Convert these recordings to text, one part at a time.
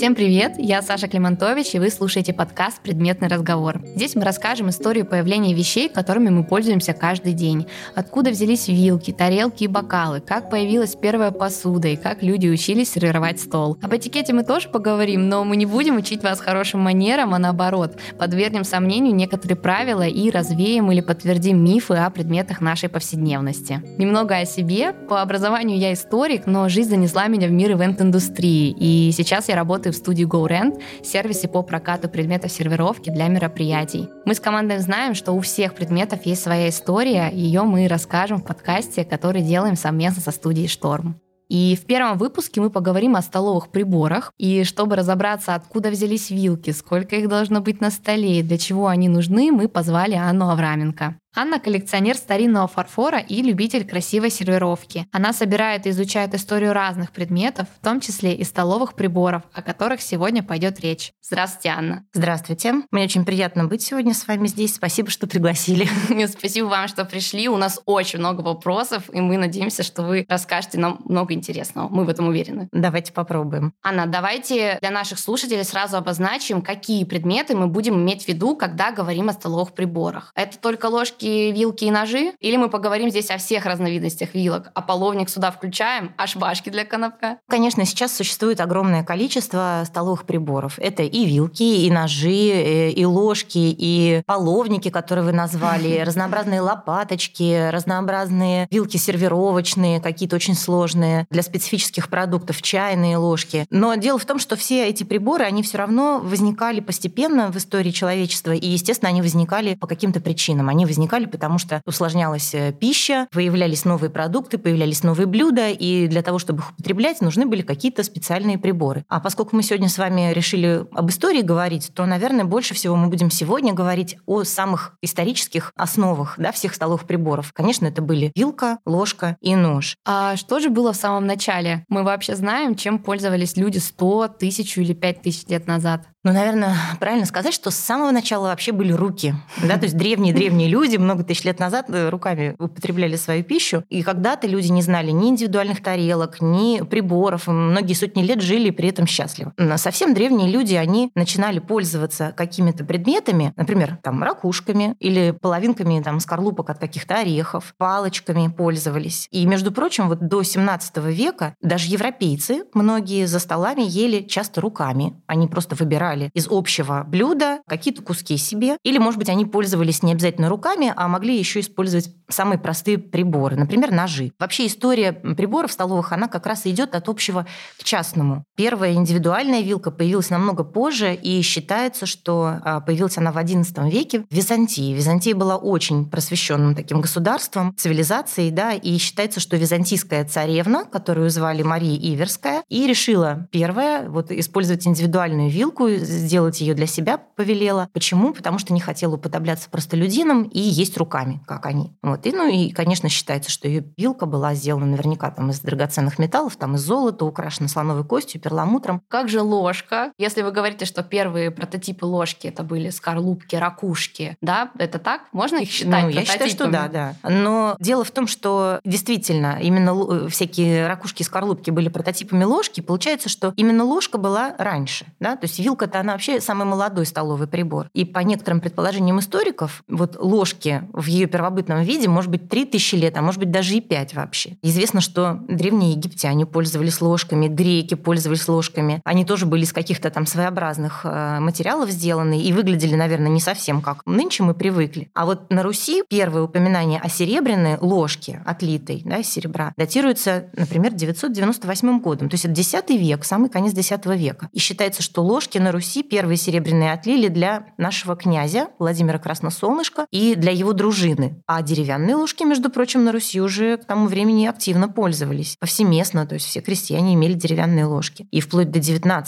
Всем привет, я Саша Климантович, и вы слушаете подкаст «Предметный разговор». Здесь мы расскажем историю появления вещей, которыми мы пользуемся каждый день. Откуда взялись вилки, тарелки и бокалы, как появилась первая посуда и как люди учились сервировать стол. Об этикете мы тоже поговорим, но мы не будем учить вас хорошим манерам, а наоборот, подвергнем сомнению некоторые правила и развеем или подтвердим мифы о предметах нашей повседневности. Немного о себе. По образованию я историк, но жизнь занесла меня в мир ивент-индустрии, и сейчас я работаю в студии GoRent, сервисе по прокату предметов сервировки для мероприятий. Мы с командой знаем, что у всех предметов есть своя история, ее мы расскажем в подкасте, который делаем совместно со студией Шторм. И в первом выпуске мы поговорим о столовых приборах. И чтобы разобраться, откуда взялись вилки, сколько их должно быть на столе и для чего они нужны, мы позвали Анну Авраменко. Анна – коллекционер старинного фарфора и любитель красивой сервировки. Она собирает и изучает историю разных предметов, в том числе и столовых приборов, о которых сегодня пойдет речь. Здравствуйте, Анна. Здравствуйте. Мне очень приятно быть сегодня с вами здесь. Спасибо, что пригласили. Спасибо вам, что пришли. У нас очень много вопросов, и мы надеемся, что вы расскажете нам много интересного. Мы в этом уверены. Давайте попробуем. Анна, давайте для наших слушателей сразу обозначим, какие предметы мы будем иметь в виду, когда говорим о столовых приборах. Это только ложки ложки, вилки и ножи? Или мы поговорим здесь о всех разновидностях вилок? А половник сюда включаем? А шважки для конопка? Конечно, сейчас существует огромное количество столовых приборов. Это и вилки, и ножи, э, и ложки, и половники, которые вы назвали, разнообразные лопаточки, разнообразные вилки сервировочные, какие-то очень сложные для специфических продуктов, чайные ложки. Но дело в том, что все эти приборы, они все равно возникали постепенно в истории человечества, и, естественно, они возникали по каким-то причинам. Они возникали возникали, потому что усложнялась э, пища, появлялись новые продукты, появлялись новые блюда, и для того, чтобы их употреблять, нужны были какие-то специальные приборы. А поскольку мы сегодня с вами решили об истории говорить, то, наверное, больше всего мы будем сегодня говорить о самых исторических основах да, всех столовых приборов. Конечно, это были вилка, ложка и нож. А что же было в самом начале? Мы вообще знаем, чем пользовались люди 100, тысячу или пять тысяч лет назад? Ну, наверное, правильно сказать, что с самого начала вообще были руки. Да? То есть древние-древние люди много тысяч лет назад э, руками употребляли свою пищу. И когда-то люди не знали ни индивидуальных тарелок, ни приборов. Многие сотни лет жили при этом счастливо. Совсем древние люди, они начинали пользоваться какими-то предметами, например, там, ракушками или половинками там, скорлупок от каких-то орехов, палочками пользовались. И, между прочим, вот до 17 века даже европейцы, многие за столами ели часто руками. Они просто выбирали из общего блюда какие-то куски себе. Или, может быть, они пользовались не обязательно руками, а могли еще использовать самые простые приборы, например, ножи. Вообще история приборов столовых, она как раз идет от общего к частному. Первая индивидуальная вилка появилась намного позже, и считается, что а, появилась она в XI веке в Византии. Византия была очень просвещенным таким государством, цивилизацией, да, и считается, что византийская царевна, которую звали Мария Иверская, и решила первая вот использовать индивидуальную вилку, сделать ее для себя повелела. Почему? Потому что не хотела уподобляться простолюдинам и есть руками, как они. Вот. И, ну и, конечно, считается, что ее вилка была сделана наверняка там из драгоценных металлов, там из золота, украшена слоновой костью, перламутром. Как же ложка? Если вы говорите, что первые прототипы ложки это были скорлупки, ракушки, да, это так? Можно их считать Ну, я считаю, что да, да. Но дело в том, что действительно именно всякие ракушки и скорлупки были прототипами ложки. Получается, что именно ложка была раньше, да, то есть вилка это она вообще самый молодой столовый прибор. И по некоторым предположениям историков, вот ложки в ее первобытном виде может быть 3000 лет, а может быть даже и 5 вообще. Известно, что древние египтяне пользовались ложками, греки пользовались ложками. Они тоже были из каких-то там своеобразных э, материалов сделаны и выглядели, наверное, не совсем как нынче мы привыкли. А вот на Руси первое упоминание о серебряной ложке, отлитой да, из серебра, датируется, например, 998 годом. То есть это 10 век, самый конец 10 века. И считается, что ложки на Руси первые серебряные отлили для нашего князя Владимира Красносолнышка и для его дружины. А деревянные ложки, между прочим, на Руси уже к тому времени активно пользовались. Повсеместно, то есть все крестьяне имели деревянные ложки. И вплоть до XIX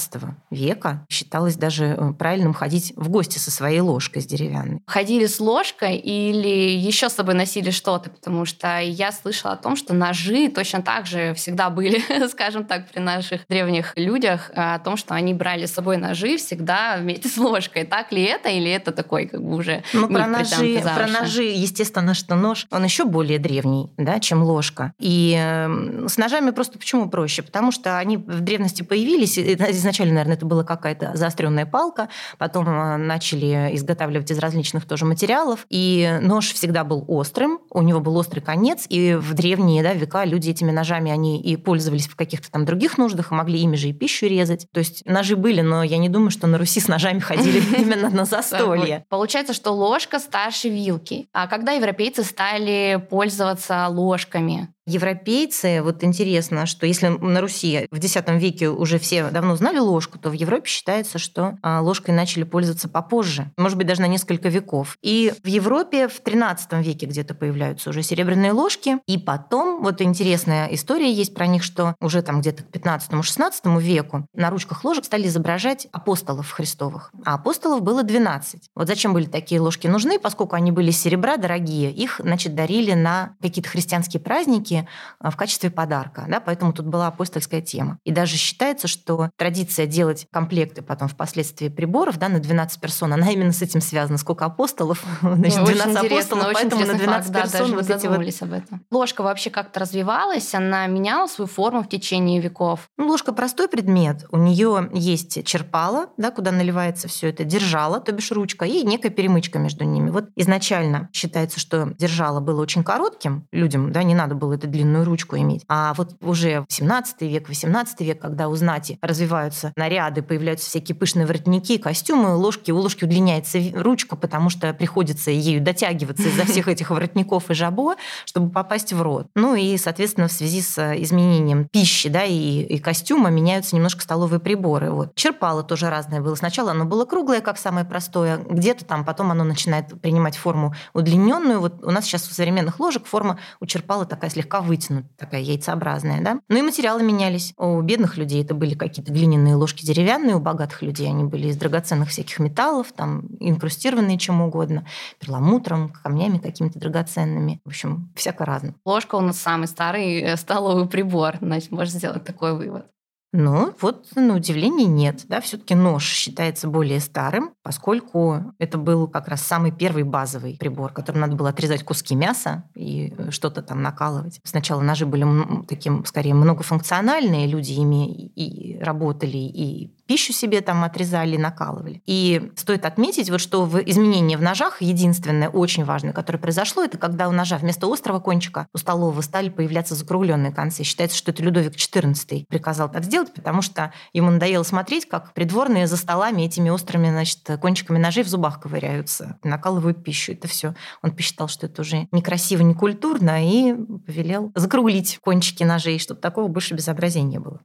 века считалось даже э, правильным ходить в гости со своей ложкой с деревянной. Ходили с ложкой или еще с собой носили что-то? Потому что я слышала о том, что ножи точно так же всегда были, скажем так, при наших древних людях, о том, что они брали с собой ножи, всегда вместе с ложкой. Так ли это или это такой как бы уже Ну, про ножи, про ножи, естественно, что нож, он еще более древний, да, чем ложка. И э, с ножами просто почему проще? Потому что они в древности появились, изначально, наверное, это была какая-то заостренная палка, потом э, начали изготавливать из различных тоже материалов, и нож всегда был острым, у него был острый конец, и в древние да, века люди этими ножами, они и пользовались в каких-то там других нуждах, и могли ими же и пищу резать. То есть ножи были, но я не думаю, что на Руси с ножами ходили именно на застолье. Получается, что ложка старше вилки. А когда европейцы стали пользоваться ложками? Европейцы, вот интересно, что если на Руси в X веке уже все давно знали ложку, то в Европе считается, что а, ложкой начали пользоваться попозже, может быть, даже на несколько веков. И в Европе в XIII веке где-то появляются уже серебряные ложки, и потом, вот интересная история есть про них, что уже там где-то к XV-XVI веку на ручках ложек стали изображать апостолов Христовых, а апостолов было 12. Вот зачем были такие ложки нужны, поскольку они были серебра дорогие, их, значит, дарили на какие-то христианские праздники, праздники а, в качестве подарка, да, поэтому тут была апостольская тема. И даже считается, что традиция делать комплекты потом впоследствии приборов да, на 12 персон, она именно с этим связана. Сколько апостолов, значит, 12 апостолов, поэтому на 12 факт, персон да, вот эти вот... об этом. Ложка вообще как-то развивалась, она меняла свою форму в течение веков? Ну, ложка простой предмет, у нее есть черпала, да, куда наливается все это, держала, то бишь ручка, и некая перемычка между ними. Вот изначально считается, что держала было очень коротким людям, да, не надо было эту длинную ручку иметь. А вот уже 17 век, 18 век, когда у знати развиваются наряды, появляются всякие пышные воротники, костюмы, ложки, у ложки удлиняется ручка, потому что приходится ею дотягиваться из-за всех этих воротников и жабо, чтобы попасть в рот. Ну и, соответственно, в связи с изменением пищи да, и, и костюма меняются немножко столовые приборы. Вот. Черпало тоже разное было. Сначала оно было круглое, как самое простое, где-то там потом оно начинает принимать форму удлиненную. Вот у нас сейчас у современных ложек форма у черпала такая слегка слегка вытянута, такая яйцеобразная, да. Ну и материалы менялись. У бедных людей это были какие-то глиняные ложки деревянные, у богатых людей они были из драгоценных всяких металлов, там инкрустированные чем угодно, перламутром, камнями какими-то драгоценными. В общем, всяко разно. Ложка у нас самый старый э, столовый прибор, значит, можно сделать такой вывод. Ну, вот на удивление нет. Да? Все-таки нож считается более старым, поскольку это был как раз самый первый базовый прибор, которым надо было отрезать куски мяса и э, что-то там накалывать. Сначала ножи были таким, скорее, многофункциональные, люди ими и работали, и пищу себе там отрезали, накалывали. И стоит отметить, вот что в изменении в ножах единственное, очень важное, которое произошло, это когда у ножа вместо острого кончика у столового стали появляться закругленные концы. Считается, что это Людовик XIV приказал так сделать, потому что ему надоело смотреть, как придворные за столами этими острыми значит, кончиками ножей в зубах ковыряются, накалывают пищу. Это все. Он посчитал, что это уже некрасиво, не культурно, и повелел закруглить кончики ножей, чтобы такого больше безобразия не было.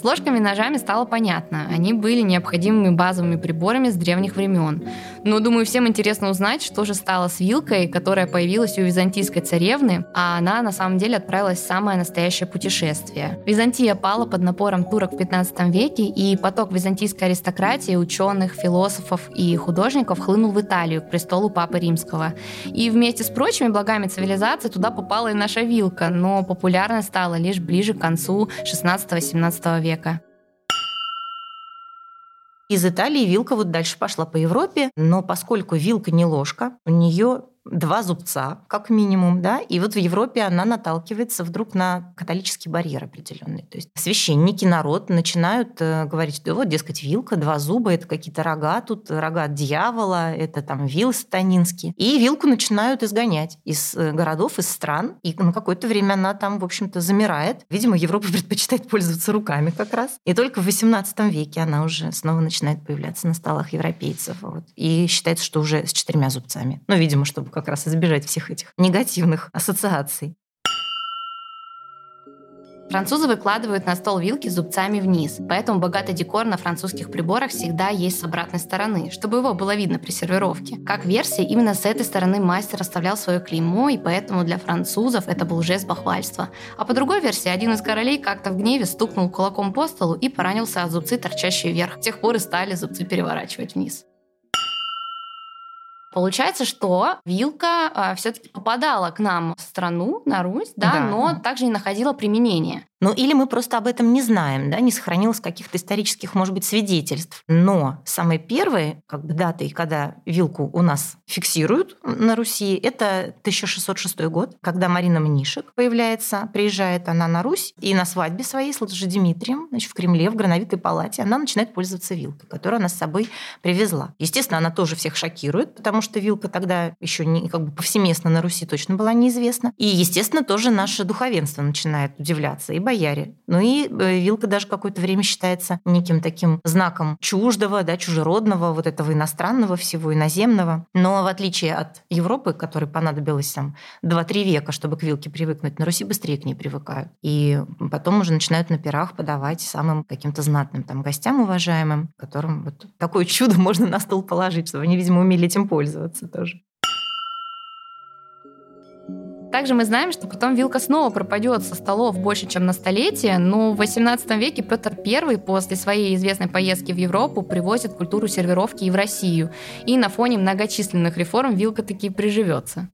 С ложками и ножами стало понятно. Они были необходимыми базовыми приборами с древних времен. Но, думаю, всем интересно узнать, что же стало с вилкой, которая появилась у византийской царевны, а она на самом деле отправилась в самое настоящее путешествие. Византия пала под напором турок в 15 веке, и поток византийской аристократии, ученых, философов и художников хлынул в Италию к престолу Папы Римского. И вместе с прочими благами цивилизации туда попала и наша вилка, но популярной стала лишь ближе к концу 16-17 века века. Из Италии вилка вот дальше пошла по Европе, но поскольку вилка не ложка, у нее два зубца, как минимум, да, и вот в Европе она наталкивается вдруг на католический барьер определенный. То есть священники, народ начинают э, говорить, что вот, дескать, вилка, два зуба, это какие-то рога, тут рога дьявола, это там вил сатанинский. И вилку начинают изгонять из э, городов, из стран, и на какое-то время она там, в общем-то, замирает. Видимо, Европа предпочитает пользоваться руками как раз. И только в XVIII веке она уже снова начинает появляться на столах европейцев. Вот. И считается, что уже с четырьмя зубцами. Ну, видимо, чтобы как раз избежать всех этих негативных ассоциаций. Французы выкладывают на стол вилки зубцами вниз, поэтому богатый декор на французских приборах всегда есть с обратной стороны, чтобы его было видно при сервировке. Как версия, именно с этой стороны мастер оставлял свое клеймо, и поэтому для французов это был жест бахвальства. А по другой версии, один из королей как-то в гневе стукнул кулаком по столу и поранился от зубцы, торчащие вверх. С тех пор и стали зубцы переворачивать вниз. Получается, что вилка а, все-таки попадала к нам в страну, на Русь, да, да, но также не находила применения. Ну или мы просто об этом не знаем, да, не сохранилось каких-то исторических, может быть, свидетельств. Но самые первые как бы, даты, когда вилку у нас фиксируют на Руси, это 1606 год, когда Марина Мнишек появляется, приезжает она на Русь, и на свадьбе своей с Дмитрием, значит, в Кремле, в Грановитой палате, она начинает пользоваться вилкой, которую она с собой привезла. Естественно, она тоже всех шокирует, потому что вилка тогда еще не, как бы повсеместно на Руси точно была неизвестна. И, естественно, тоже наше духовенство начинает удивляться, и бояре. Ну и э, вилка даже какое-то время считается неким таким знаком чуждого, да, чужеродного, вот этого иностранного всего, иноземного. Но в отличие от Европы, которой понадобилось там 2-3 века, чтобы к вилке привыкнуть, на Руси быстрее к ней привыкают. И потом уже начинают на пирах подавать самым каким-то знатным там гостям уважаемым, которым вот такое чудо можно на стол положить, чтобы они, видимо, умели этим пользоваться тоже. Также мы знаем, что потом вилка снова пропадет со столов больше, чем на столетие, но в XVIII веке Петр I после своей известной поездки в Европу привозит культуру сервировки и в Россию. И на фоне многочисленных реформ вилка таки приживется.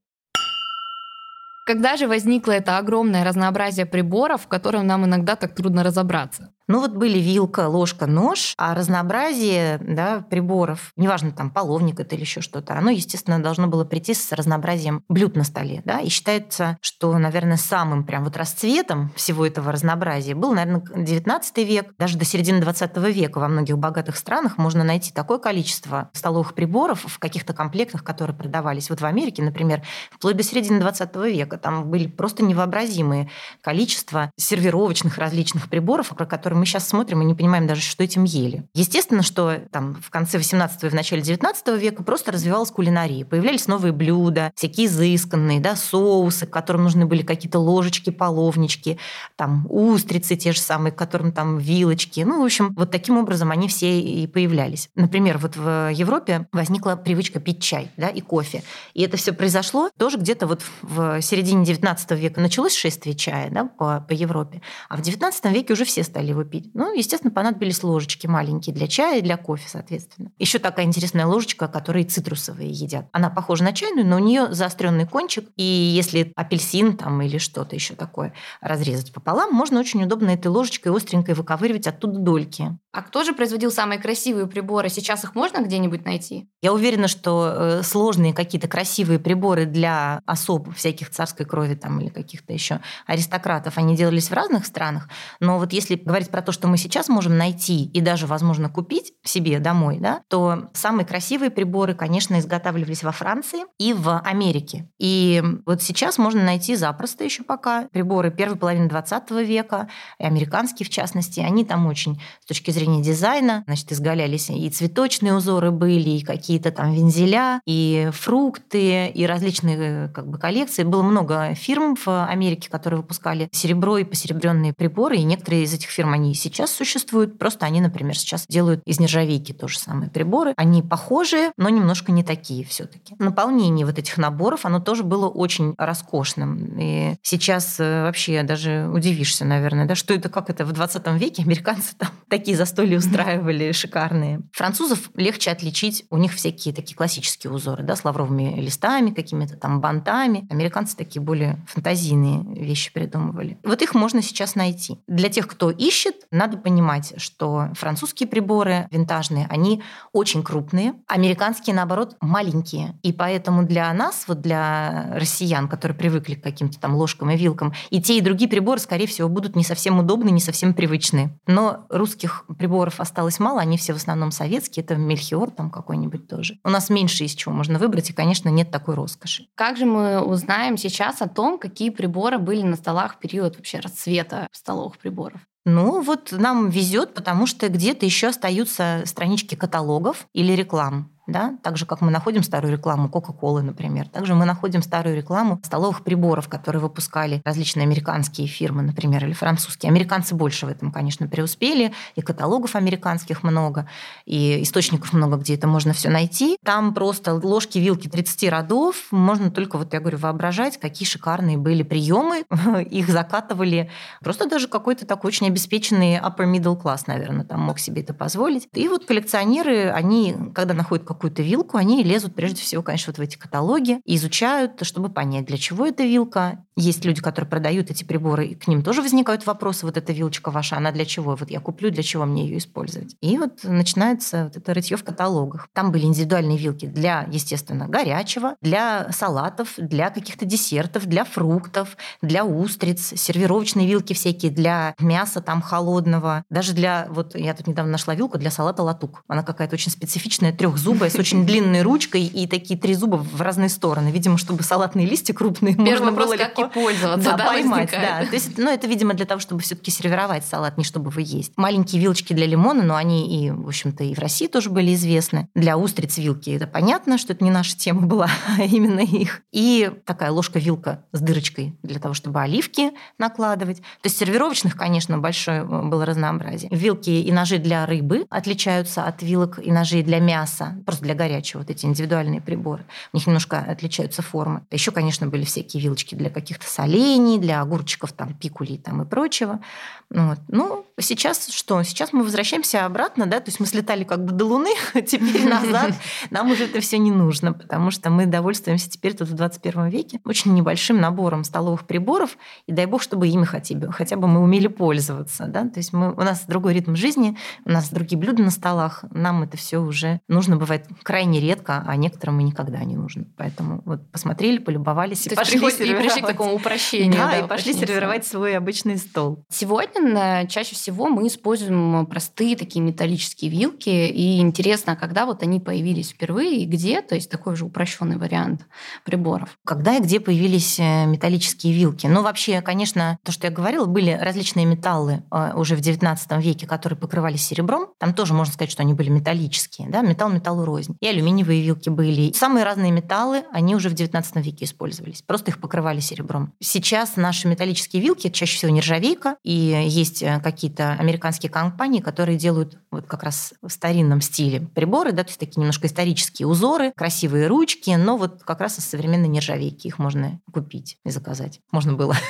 Когда же возникло это огромное разнообразие приборов, в котором нам иногда так трудно разобраться? Ну вот были вилка, ложка, нож, а разнообразие да, приборов, неважно, там половник это или еще что-то, оно, естественно, должно было прийти с разнообразием блюд на столе. Да? И считается, что, наверное, самым прям вот расцветом всего этого разнообразия был, наверное, 19 век. Даже до середины 20 века во многих богатых странах можно найти такое количество столовых приборов в каких-то комплектах, которые продавались. Вот в Америке, например, вплоть до середины 20 века там были просто невообразимые количество сервировочных различных приборов, про которые мы сейчас смотрим и не понимаем даже, что этим ели. Естественно, что там в конце 18 и в начале 19 века просто развивалась кулинария. Появлялись новые блюда, всякие изысканные, да, соусы, к которым нужны были какие-то ложечки, половнички, там устрицы те же самые, к которым там вилочки. Ну, в общем, вот таким образом они все и появлялись. Например, вот в Европе возникла привычка пить чай да, и кофе. И это все произошло тоже где-то вот в середине 19 века началось шествие чая да, по, по Европе, а в 19 веке уже все стали его пить. Ну, естественно, понадобились ложечки маленькие для чая и для кофе, соответственно. Еще такая интересная ложечка, которую цитрусовые едят. Она похожа на чайную, но у нее заостренный кончик, и если апельсин там или что-то еще такое разрезать пополам, можно очень удобно этой ложечкой остренькой выковыривать оттуда дольки. А кто же производил самые красивые приборы? Сейчас их можно где-нибудь найти? Я уверена, что э, сложные какие-то красивые приборы для особ всяких царской крови там или каких-то еще аристократов, они делались в разных странах. Но вот если говорить про то, что мы сейчас можем найти и даже, возможно, купить себе домой, да, то самые красивые приборы, конечно, изготавливались во Франции и в Америке. И вот сейчас можно найти запросто еще пока приборы первой половины 20 века, и американские в частности, они там очень с точки зрения дизайна, значит, изгалялись и цветочные узоры были, и какие-то там вензеля, и фрукты, и различные как бы коллекции. Было много фирм в Америке, которые выпускали серебро и посеребренные приборы, и некоторые из этих фирм, они сейчас существуют. Просто они, например, сейчас делают из нержавейки то же самое приборы. Они похожие, но немножко не такие все-таки. Наполнение вот этих наборов, оно тоже было очень роскошным. И сейчас э, вообще даже удивишься, наверное, да, что это, как это в 20 веке американцы там такие застолья устраивали шикарные. Французов легче отличить, у них всякие такие классические узоры, да, с лавровыми листами, какими-то там бантами. Американцы такие более фантазийные вещи придумывали. Вот их можно сейчас найти. Для тех, кто ищет, надо понимать, что французские приборы винтажные, они очень крупные, американские, наоборот, маленькие. И поэтому для нас, вот для россиян, которые привыкли к каким-то там ложкам и вилкам, и те, и другие приборы, скорее всего, будут не совсем удобны, не совсем привычны. Но русских приборов осталось мало, они все в основном советские, это Мельхиор там какой-нибудь тоже. У нас меньше из чего можно выбрать, и, конечно, нет такой роскоши. Как же мы узнаем сейчас о том, какие приборы были на столах в период вообще расцвета столовых приборов? Ну, вот нам везет, потому что где-то еще остаются странички каталогов или реклам да, так же, как мы находим старую рекламу Кока-Колы, например. Также мы находим старую рекламу столовых приборов, которые выпускали различные американские фирмы, например, или французские. Американцы больше в этом, конечно, преуспели, и каталогов американских много, и источников много, где это можно все найти. Там просто ложки, вилки 30 родов, можно только, вот я говорю, воображать, какие шикарные были приемы, их закатывали. Просто даже какой-то такой очень обеспеченный upper middle class, наверное, там мог себе это позволить. И вот коллекционеры, они, когда находят какую-то вилку, они лезут прежде всего, конечно, вот в эти каталоги изучают, чтобы понять, для чего эта вилка. Есть люди, которые продают эти приборы, и к ним тоже возникают вопросы, вот эта вилочка ваша, она для чего? Вот я куплю, для чего мне ее использовать? И вот начинается вот это рытье в каталогах. Там были индивидуальные вилки для, естественно, горячего, для салатов, для каких-то десертов, для фруктов, для устриц, сервировочные вилки всякие для мяса там холодного, даже для, вот я тут недавно нашла вилку для салата латук. Она какая-то очень специфичная, трехзубая, с очень длинной ручкой и такие три зуба в разные стороны. Видимо, чтобы салатные листья крупные можно было легко пользоваться, да, да поймать. Да. То есть, ну, это, видимо, для того, чтобы все-таки сервировать салат, не чтобы вы есть. Маленькие вилочки для лимона, но они и, в общем-то, и в России тоже были известны. Для устриц вилки это понятно, что это не наша тема была, а именно их. И такая ложка-вилка с дырочкой для того, чтобы оливки накладывать. То есть сервировочных, конечно, большое э, было разнообразие. Вилки и ножи для рыбы отличаются от вилок и ножей для мяса, просто для горячего, вот эти индивидуальные приборы. У них немножко отличаются формы. Еще, конечно, были всякие вилочки для каких-то солений, для огурчиков, там, пикулей там, и прочего. Вот. Ну, сейчас что? Сейчас мы возвращаемся обратно, да, то есть мы слетали как бы до Луны, а теперь назад. Нам уже это все не нужно, потому что мы довольствуемся теперь тут в 21 веке очень небольшим набором столовых приборов, и дай бог, чтобы ими хотя бы, хотя бы мы умели пользоваться, да, то есть мы, у нас другой ритм жизни, у нас другие блюда на столах, нам это все уже нужно бывает крайне редко, а некоторым и никогда не нужно. Поэтому вот посмотрели, полюбовались то и пошли сервировать. И пришли к такому упрощению. Да, да и пошли сервировать свой обычный стол. Сегодня Сегодня чаще всего мы используем простые такие металлические вилки, и интересно, когда вот они появились впервые и где, то есть такой же упрощенный вариант приборов. Когда и где появились э, металлические вилки? Ну, вообще, конечно, то, что я говорила, были различные металлы э, уже в XIX веке, которые покрывались серебром. Там тоже можно сказать, что они были металлические, да, металл металлу рознь. И алюминиевые вилки были. Самые разные металлы, они уже в XIX веке использовались. Просто их покрывали серебром. Сейчас наши металлические вилки чаще всего нержавейка, и есть э, какие-то американские компании, которые делают вот как раз в старинном стиле приборы, да, то есть такие немножко исторические узоры, красивые ручки, но вот как раз из современной нержавейки их можно купить и заказать. Можно было.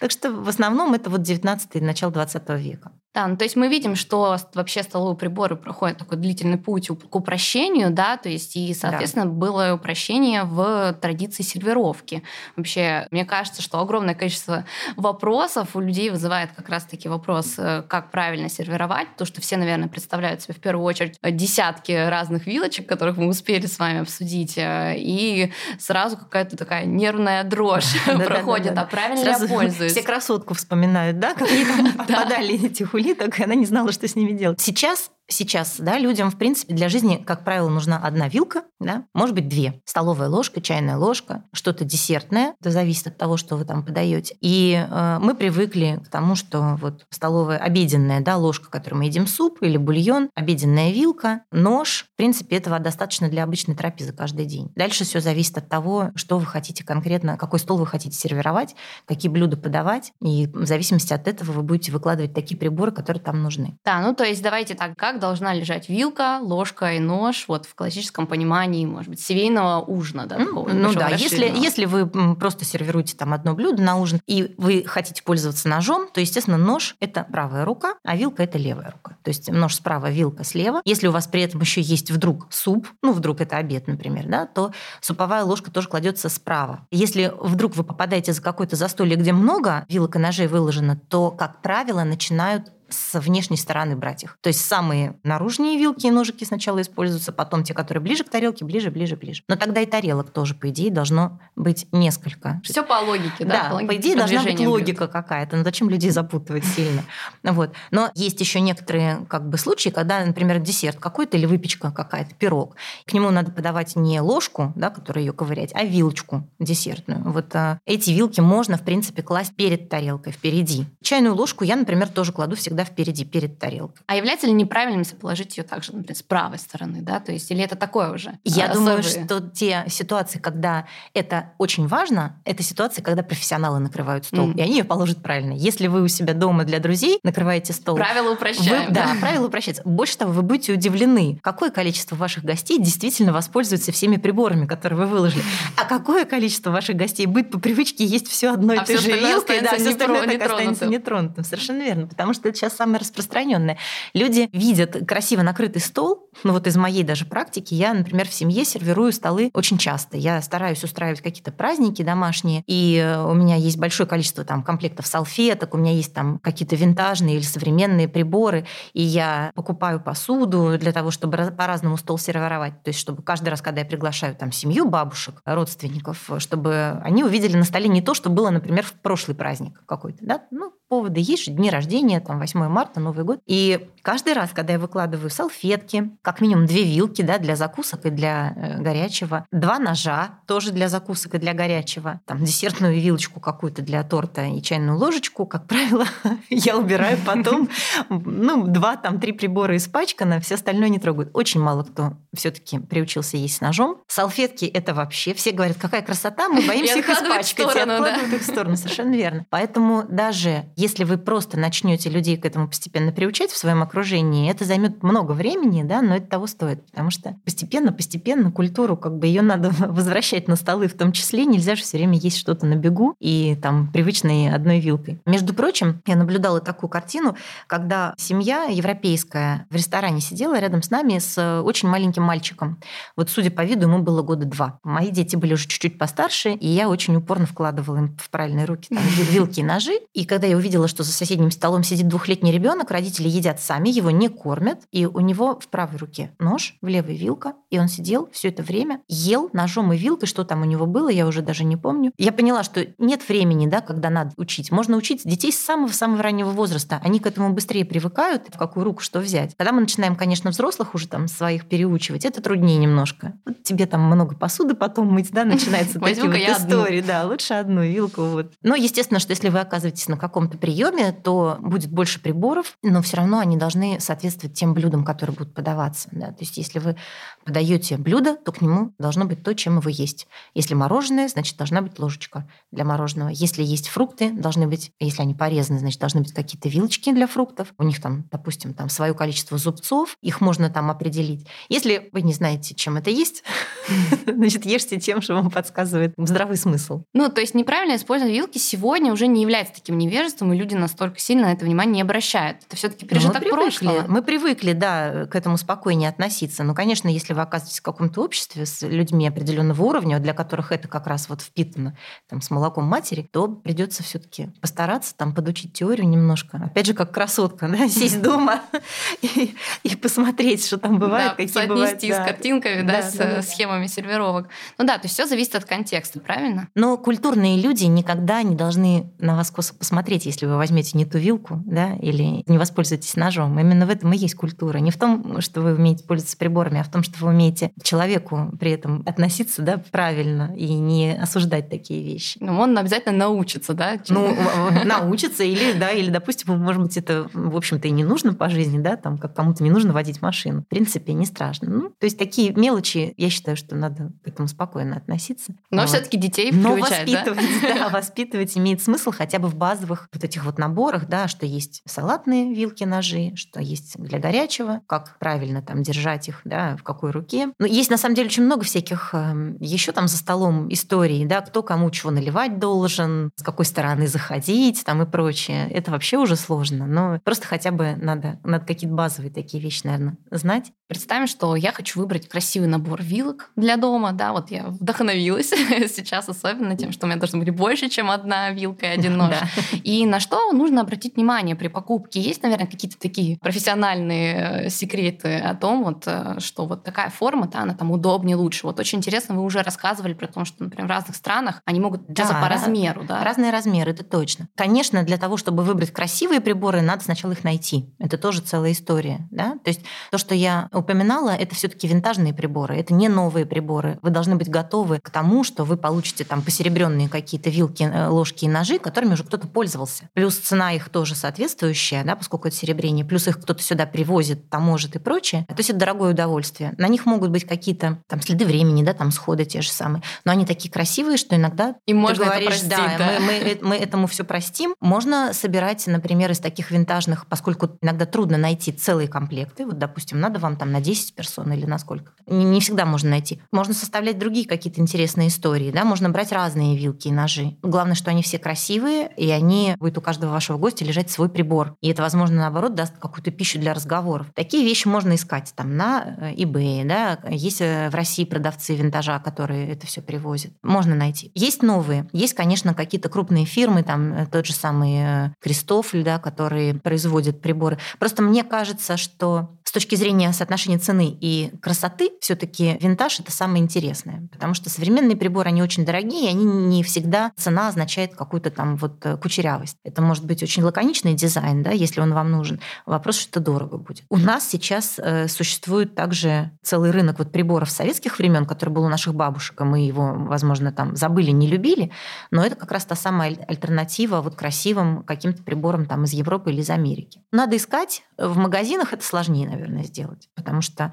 Так что в основном это вот 19 начало 20 века. Да, ну, то есть мы видим, что вообще столовые приборы проходят такой длительный путь к упрощению, да, то есть и, соответственно, да. было упрощение в традиции сервировки. Вообще, мне кажется, что огромное количество вопросов у людей вызывает как раз-таки вопрос, э, как правильно сервировать, потому что все, наверное, представляют себе в первую очередь десятки разных вилочек, которых мы успели с вами обсудить, э, и сразу какая-то такая нервная дрожь проходит, а правильно я пользуюсь? Все красотку вспоминают, да, как попадали эти улиток, и она не знала, что с ними делать. Сейчас Сейчас, да, людям, в принципе, для жизни, как правило, нужна одна вилка, да, может быть, две. Столовая ложка, чайная ложка, что-то десертное, это зависит от того, что вы там подаете. И э, мы привыкли к тому, что вот столовая обеденная, да, ложка, которой мы едим суп или бульон, обеденная вилка, нож, в принципе, этого достаточно для обычной трапезы каждый день. Дальше все зависит от того, что вы хотите конкретно, какой стол вы хотите сервировать, какие блюда подавать, и в зависимости от этого вы будете выкладывать такие приборы, которые там нужны. Да, ну то есть давайте так, как как должна лежать вилка, ложка и нож, вот в классическом понимании, может быть, семейного ужина, да, такого Ну да, если, если вы просто сервируете там одно блюдо на ужин, и вы хотите пользоваться ножом, то, естественно, нож – это правая рука, а вилка – это левая рука. То есть нож справа, вилка слева. Если у вас при этом еще есть вдруг суп, ну, вдруг это обед, например, да, то суповая ложка тоже кладется справа. Если вдруг вы попадаете за какое-то застолье, где много вилок и ножей выложено, то, как правило, начинают с внешней стороны брать их. То есть самые наружные вилки и ножики сначала используются, потом те, которые ближе к тарелке, ближе, ближе, ближе. Но тогда и тарелок тоже, по идее, должно быть несколько. Все по логике, да? Да, по, логике по идее должна быть логика какая-то. Ну зачем людей запутывать сильно? Вот. Но есть еще некоторые как бы случаи, когда, например, десерт какой-то или выпечка какая-то, пирог. К нему надо подавать не ложку, да, которую ее ковырять, а вилочку десертную. Вот а, эти вилки можно, в принципе, класть перед тарелкой, впереди. Чайную ложку я, например, тоже кладу всегда впереди, перед тарелкой. А является ли неправильным, положить ее также, например, с правой стороны, да? То есть, или это такое уже? Я особые? думаю, что те ситуации, когда это очень важно, это ситуации, когда профессионалы накрывают стол, mm. и они ее положат правильно. Если вы у себя дома для друзей накрываете стол... Правила упрощаем. Вы, да, правила упрощаются. Больше того, вы будете удивлены, какое количество ваших гостей действительно воспользуются всеми приборами, которые вы выложили, а какое количество ваших гостей будет по привычке есть все одно и а же вилкой, да, все остальное так останется нетронутым. Совершенно верно, потому что это сейчас самое распространенное. Люди видят красиво накрытый стол, ну вот из моей даже практики, я, например, в семье сервирую столы очень часто. Я стараюсь устраивать какие-то праздники домашние, и у меня есть большое количество там комплектов салфеток, у меня есть там какие-то винтажные или современные приборы, и я покупаю посуду для того, чтобы по-разному стол сервировать. То есть, чтобы каждый раз, когда я приглашаю там семью бабушек, родственников, чтобы они увидели на столе не то, что было, например, в прошлый праздник какой-то, да, ну, поводы есть же, дни рождения, там 8 марта, Новый год. И каждый раз, когда я выкладываю салфетки, как минимум две вилки да, для закусок и для э, горячего, два ножа тоже для закусок и для горячего, там десертную вилочку какую-то для торта и чайную ложечку, как правило, я убираю потом, ну, два, там, три прибора испачкано, все остальное не трогают. Очень мало кто все таки приучился есть с ножом. Салфетки – это вообще, все говорят, какая красота, мы боимся их испачкать. и откладывают их в сторону, совершенно верно. Поэтому даже если вы просто начнете людей к этому постепенно приучать в своем окружении, это займет много времени, да, но это того стоит, потому что постепенно-постепенно культуру, как бы ее надо возвращать на столы в том числе, нельзя же все время есть что-то на бегу и там привычной одной вилкой. Между прочим, я наблюдала такую картину, когда семья европейская в ресторане сидела рядом с нами с очень маленьким мальчиком. Вот судя по виду, ему было года два. Мои дети были уже чуть-чуть постарше, и я очень упорно вкладывала им в правильные руки там, вилки и ножи. И когда я увидела, что за соседним столом сидит двухлетний ребенок, родители едят сами, его не кормят, и у него в правой руке нож, в левой вилка, и он сидел все это время, ел ножом и вилкой, что там у него было, я уже даже не помню. Я поняла, что нет времени, да, когда надо учить. Можно учить детей с самого-самого раннего возраста. Они к этому быстрее привыкают, в какую руку что взять. Когда мы начинаем, конечно, взрослых уже там своих переучивать, это труднее немножко. Вот тебе там много посуды потом мыть, да, начинается такие вот истории. Да, лучше одну вилку. Вот. Но, естественно, что если вы оказываетесь на каком-то приеме, то будет больше приборов, но все равно они должны соответствовать тем блюдам, которые будут подаваться. Да. То есть если вы подаете блюдо, то к нему должно быть то, чем его есть. Если мороженое, значит, должна быть ложечка для мороженого. Если есть фрукты, должны быть, если они порезаны, значит, должны быть какие-то вилочки для фруктов. У них там, допустим, там свое количество зубцов, их можно там определить. Если вы не знаете, чем это есть, значит, ешьте тем, что вам подсказывает здравый смысл. Ну, то есть неправильное использование вилки сегодня уже не является таким невежеством, и люди настолько сильно на это внимание не обращают. Это все таки пережиток мы привыкли, прошлого. Мы привыкли, да, к этому спокойнее относиться. Но, конечно, если вы оказываетесь в каком-то обществе с людьми определенного уровня, для которых это как раз вот впитано там, с молоком матери, то придется все таки постараться там подучить теорию немножко. Опять же, как красотка, да, сесть дома и, и посмотреть, что там бывает, да, какие бывают. С картинками, да, с схемами сервировок. Ну да, то есть все зависит от контекста, правильно? Но культурные люди никогда не должны на вас косо посмотреть, если вы возьмете не ту вилку, да, или не воспользуетесь ножом. Именно в этом и есть культура. Не в том, что вы умеете пользоваться приборами, а в том, что вы умеете к человеку при этом относиться да, правильно и не осуждать такие вещи. Ну, он обязательно научится, да? Ну, научится или, да, или, допустим, может быть, это, в общем-то, и не нужно по жизни, да, там, как кому-то не нужно водить машину. В принципе, не страшно. Ну, то есть такие мелочи, я считаю, что надо к этому спокойно относиться. Но вот. все таки детей Но воспитывать, да? да, воспитывать имеет смысл хотя бы в базовых вот этих вот наборах, да, что есть салатные вилки, ножи, что есть для горячего, как правильно там держать их, да, в какой руке. Но есть на самом деле очень много всяких эм, еще там за столом историй, да, кто кому чего наливать должен, с какой стороны заходить там и прочее. Это вообще уже сложно, но просто хотя бы надо, надо какие-то базовые такие вещи, наверное, знать. Представим, что я хочу выбрать красивый набор вилок для дома, да, вот я вдохновилась сейчас особенно тем, что у меня должно быть больше, чем одна вилка и один нож. И на что нужно обратить внимание при покупке? Есть, наверное, какие-то такие профессиональные э, секреты о том, вот, э, что вот такая форма, да, она там удобнее, лучше. Вот очень интересно, вы уже рассказывали про то, что, например, в разных странах они могут да, по размеру, да? Разные размеры, это точно. Конечно, для того, чтобы выбрать красивые приборы, надо сначала их найти. Это тоже целая история, да? То есть то, что я упоминала, это все таки винтажные приборы, это не новые приборы. Вы должны быть готовы к тому, что вы получите там посеребренные какие-то вилки, э, ложки и ножи, которыми уже кто-то пользовался. Плюс цена их тоже соответствующая, да, поскольку это серебрение. Плюс их кто-то сюда привозит, таможит и прочее. То есть это дорогое удовольствие. На них могут быть какие-то там следы времени, да, там сходы те же самые. Но они такие красивые, что иногда и можно говоришь, простить, да, да. Мы, мы, мы этому все простим. Можно собирать, например, из таких винтажных, поскольку иногда трудно найти целые комплекты. Вот, допустим, надо вам там на 10 персон он или на сколько. Не, не всегда можно найти. Можно составлять другие какие-то интересные истории, да, можно брать разные вилки и ножи. Главное, что они все красивые, и они будет у каждого вашего гостя лежать свой прибор. И это, возможно, наоборот, даст какую-то пищу для разговоров. Такие вещи можно искать там на э, eBay, да, есть э, в России продавцы винтажа, которые это все привозят. Можно найти. Есть новые. Есть, конечно, какие-то крупные фирмы, там э, тот же самый Кристофль, да, которые производят приборы. Просто мне кажется, что точки зрения соотношения цены и красоты, все-таки винтаж это самое интересное. Потому что современные приборы, они очень дорогие, и они не всегда цена означает какую-то там вот кучерявость. Это может быть очень лаконичный дизайн, да, если он вам нужен. Вопрос, что это дорого будет. У нас сейчас э, существует также целый рынок вот приборов советских времен, который был у наших бабушек, и мы его, возможно, там забыли, не любили, но это как раз та самая альтернатива вот красивым каким-то приборам там из Европы или из Америки. Надо искать. В магазинах это сложнее, наверное, сделать, потому что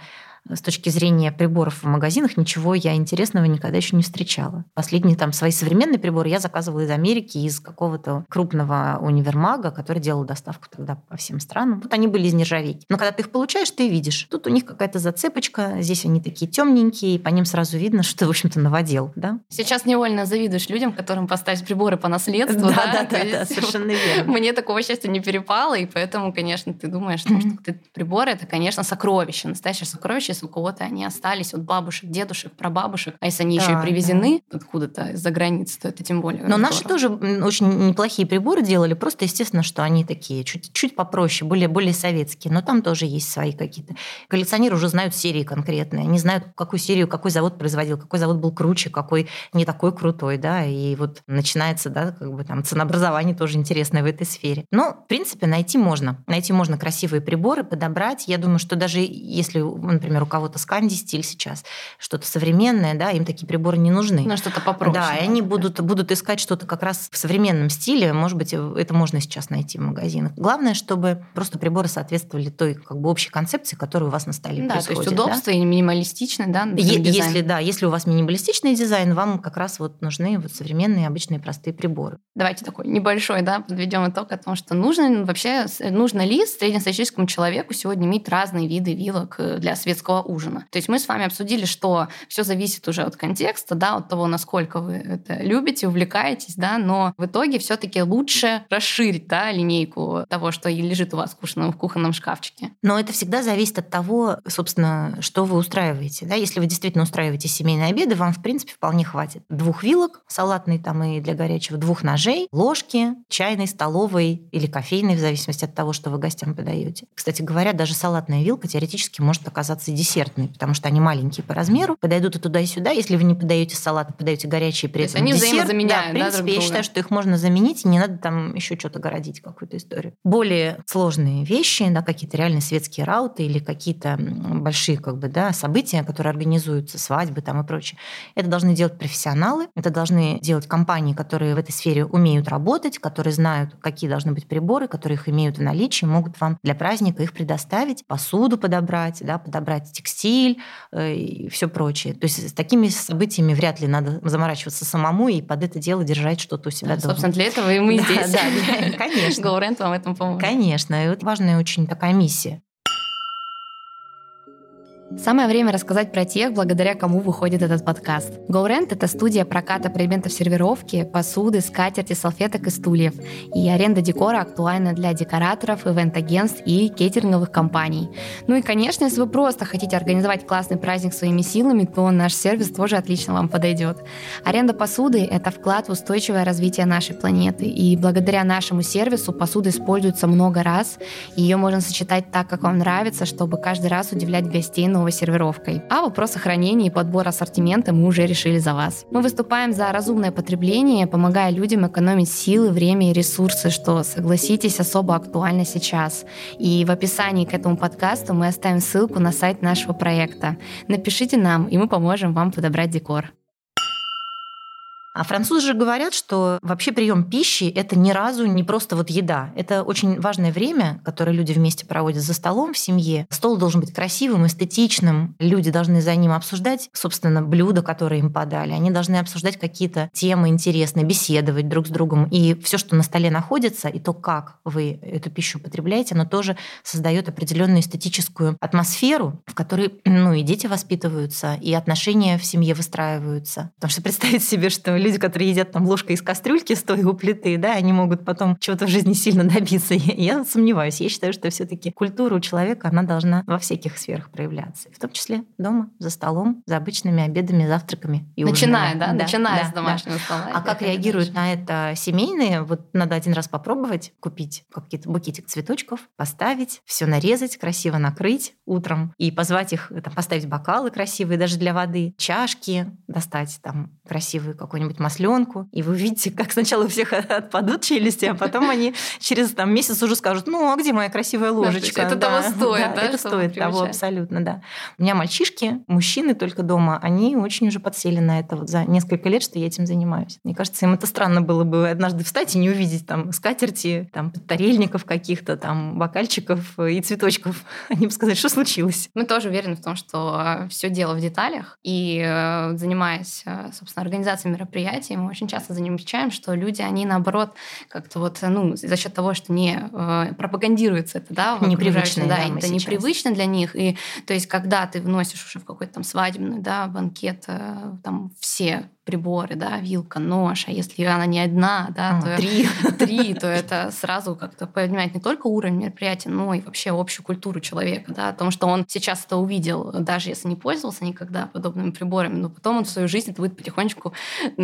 с точки зрения приборов в магазинах ничего я интересного никогда еще не встречала. Последние там свои современные приборы я заказывала из Америки, из какого-то крупного универмага, который делал доставку тогда по всем странам. Вот они были из нержавейки. Но когда ты их получаешь, ты видишь. Тут у них какая-то зацепочка, здесь они такие темненькие, и по ним сразу видно, что ты, в общем-то, новодел. Да? Сейчас невольно завидуешь людям, которым поставить приборы по наследству. Да, да, да, да, совершенно верно. Мне такого счастья не перепало, и поэтому, конечно, ты думаешь, что приборы это, конечно, сокровище, настоящее сокровище, если у кого-то они остались от бабушек, дедушек, прабабушек, а если они да, еще и привезены да. откуда-то из-за границы, то это тем более. Но наши тоже очень неплохие приборы делали, просто естественно, что они такие чуть, чуть попроще, более, более советские, но там тоже есть свои какие-то. Коллекционеры уже знают серии конкретные, они знают, какую серию, какой завод производил, какой завод был круче, какой не такой крутой, да, и вот начинается, да, как бы там ценообразование тоже интересное в этой сфере. Но, в принципе, найти можно. Найти можно красивые приборы, подобрать. Я думаю, что даже если, например, у кого-то сканди стиль сейчас, что-то современное, да, им такие приборы не нужны. Ну, что-то попроще. Да, и они будут, будут искать что-то как раз в современном стиле. Может быть, это можно сейчас найти в магазинах. Главное, чтобы просто приборы соответствовали той как бы общей концепции, которая у вас на столе да, происходит. то есть удобство да? и минималистичный, да, е- Если, да, если у вас минималистичный дизайн, вам как раз вот нужны вот современные, обычные, простые приборы. Давайте такой небольшой, да, подведем итог о том, что нужно вообще, нужно ли среднестатистическому человеку сегодня иметь разные виды вилок э, для светского ужина. То есть мы с вами обсудили, что все зависит уже от контекста, да, от того, насколько вы это любите, увлекаетесь, да, но в итоге все-таки лучше расширить, да, линейку того, что лежит у вас в кухонном, шкафчике. Но это всегда зависит от того, собственно, что вы устраиваете, да. Если вы действительно устраиваете семейные обеды, вам, в принципе, вполне хватит двух вилок, салатной там и для горячего, двух ножей, ложки, чайной, столовой или кофейной, в зависимости от того, что вы гостям подаете. Кстати говоря, даже салатная вилка теоретически может оказаться десертной, потому что они маленькие по размеру, подойдут и туда, и сюда. Если вы не подаете салат, подаете горячие при этом они десерт, взаимозаменяют, да, в принципе, да, я считаю, что их можно заменить, и не надо там еще что-то городить, какую-то историю. Более сложные вещи, да, какие-то реальные светские рауты или какие-то большие как бы, да, события, которые организуются, свадьбы там и прочее, это должны делать профессионалы, это должны делать компании, которые в этой сфере умеют работать, которые знают, какие должны быть приборы, которые их имеют в наличии, могут вам для праздника их предоставить, посуду подобрать, да, подобрать текстиль, Э, и все прочее. То есть с такими событиями вряд ли надо заморачиваться самому и под это дело держать что-то у себя да, дома. Собственно, для этого и мы да, здесь. Да, конечно. GoRent вам этом поможет. Конечно. И это важная очень такая миссия. Самое время рассказать про тех, благодаря кому выходит этот подкаст. GoRent — это студия проката предметов сервировки, посуды, скатерти, салфеток и стульев. И аренда декора актуальна для декораторов, ивент-агентств и кейтеринговых компаний. Ну и, конечно, если вы просто хотите организовать классный праздник своими силами, то наш сервис тоже отлично вам подойдет. Аренда посуды — это вклад в устойчивое развитие нашей планеты. И благодаря нашему сервису посуда используется много раз, ее можно сочетать так, как вам нравится, чтобы каждый раз удивлять гостей новой сервировкой. А вопрос сохранения и подбора ассортимента мы уже решили за вас. Мы выступаем за разумное потребление, помогая людям экономить силы, время и ресурсы, что, согласитесь, особо актуально сейчас. И в описании к этому подкасту мы оставим ссылку на сайт нашего проекта. Напишите нам, и мы поможем вам подобрать декор. А французы же говорят, что вообще прием пищи это ни разу не просто вот еда. Это очень важное время, которое люди вместе проводят за столом в семье. Стол должен быть красивым, эстетичным. Люди должны за ним обсуждать, собственно, блюда, которые им подали. Они должны обсуждать какие-то темы интересные, беседовать друг с другом. И все, что на столе находится, и то, как вы эту пищу потребляете, оно тоже создает определенную эстетическую атмосферу, в которой ну, и дети воспитываются, и отношения в семье выстраиваются. Потому что представить себе, что люди, которые едят там ложкой из кастрюльки, стоя у плиты, да, они могут потом чего-то в жизни сильно добиться. Я, я сомневаюсь. Я считаю, что все таки культура у человека, она должна во всяких сферах проявляться. В том числе дома, за столом, за обычными обедами, завтраками и Начиная, да? да? Начиная да, с домашнего да. стола. А как реагируют на это семейные? Вот надо один раз попробовать, купить какие-то букетик цветочков, поставить, все нарезать, красиво накрыть утром и позвать их, там, поставить бокалы красивые даже для воды, чашки, достать там красивую какую-нибудь масленку. И вы видите, как сначала у всех отпадут челюсти, а потом они через там, месяц уже скажут, ну, а где моя красивая ложечка? это того стоит, да? Это стоит того, абсолютно, да. У меня мальчишки, мужчины только дома, они очень уже подсели на это вот за несколько лет, что я этим занимаюсь. Мне кажется, им это странно было бы однажды встать и не увидеть там скатерти, там тарельников каких-то, там бокальчиков и цветочков. Они бы сказали, что случилось. Мы тоже уверены в том, что все дело в деталях. И э, занимаясь, э, собственно, организацией мероприятий, мы очень часто замечаем, что люди, они наоборот как-то вот, ну, за счет того, что не э, пропагандируется это, да, непривычно, да, это сейчас. непривычно для них. И то есть, когда ты вносишь уже в какой-то там свадебный, да, банкет, там все приборы, да, вилка, нож, а если она не одна, да, а, то три. три, то это сразу как-то поднимает не только уровень мероприятия, но и вообще общую культуру человека, да, о том, что он сейчас это увидел, даже если не пользовался никогда подобными приборами, но потом он в свою жизнь это будет потихонечку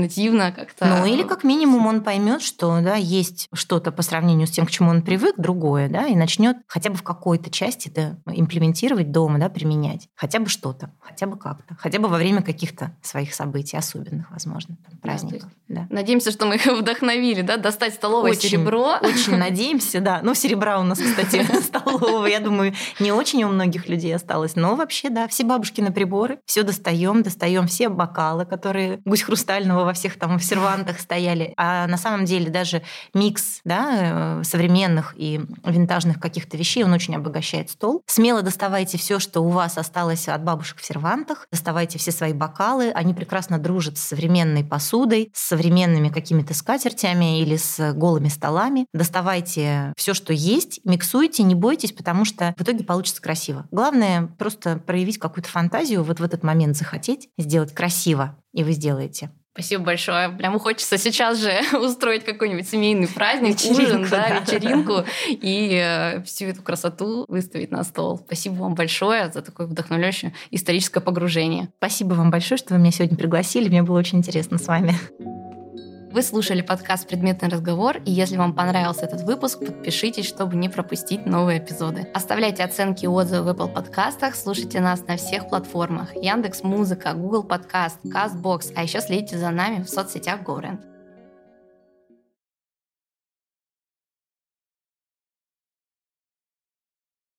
нативно как-то. Ну или как минимум он поймет, что да, есть что-то по сравнению с тем, к чему он привык, другое, да, и начнет хотя бы в какой-то части это имплементировать дома, да, применять, хотя бы что-то, хотя бы как-то, хотя бы во время каких-то своих событий особенных возможно, там, праздников. Да, да. Надеемся, что мы их вдохновили, да, достать столовое очень, серебро. Очень надеемся, да. Ну, серебра у нас, кстати, столового, я думаю, не очень у многих людей осталось. Но вообще, да, все бабушкины приборы, все достаем, достаем все бокалы, которые гусь хрустального во всех там сервантах стояли. А на самом деле даже микс да, э, современных и винтажных каких-то вещей, он очень обогащает стол. Смело доставайте все, что у вас осталось от бабушек в сервантах, доставайте все свои бокалы, они прекрасно дружат с современной посудой, с современными какими-то скатертями или с голыми столами. Доставайте все, что есть, миксуйте, не бойтесь, потому что в итоге получится красиво. Главное просто проявить какую-то фантазию, вот в этот момент захотеть сделать красиво, и вы сделаете. Спасибо большое. Прямо хочется сейчас же устроить какой-нибудь семейный праздник, вечеринку, ужин, да, да. вечеринку и э, всю эту красоту выставить на стол. Спасибо вам большое за такое вдохновляющее историческое погружение. Спасибо вам большое, что вы меня сегодня пригласили. Мне было очень интересно с вами. Вы слушали подкаст «Предметный разговор», и если вам понравился этот выпуск, подпишитесь, чтобы не пропустить новые эпизоды. Оставляйте оценки и отзывы в Apple подкастах, слушайте нас на всех платформах Яндекс Музыка, Google Подкаст, Castbox, а еще следите за нами в соцсетях GoRent.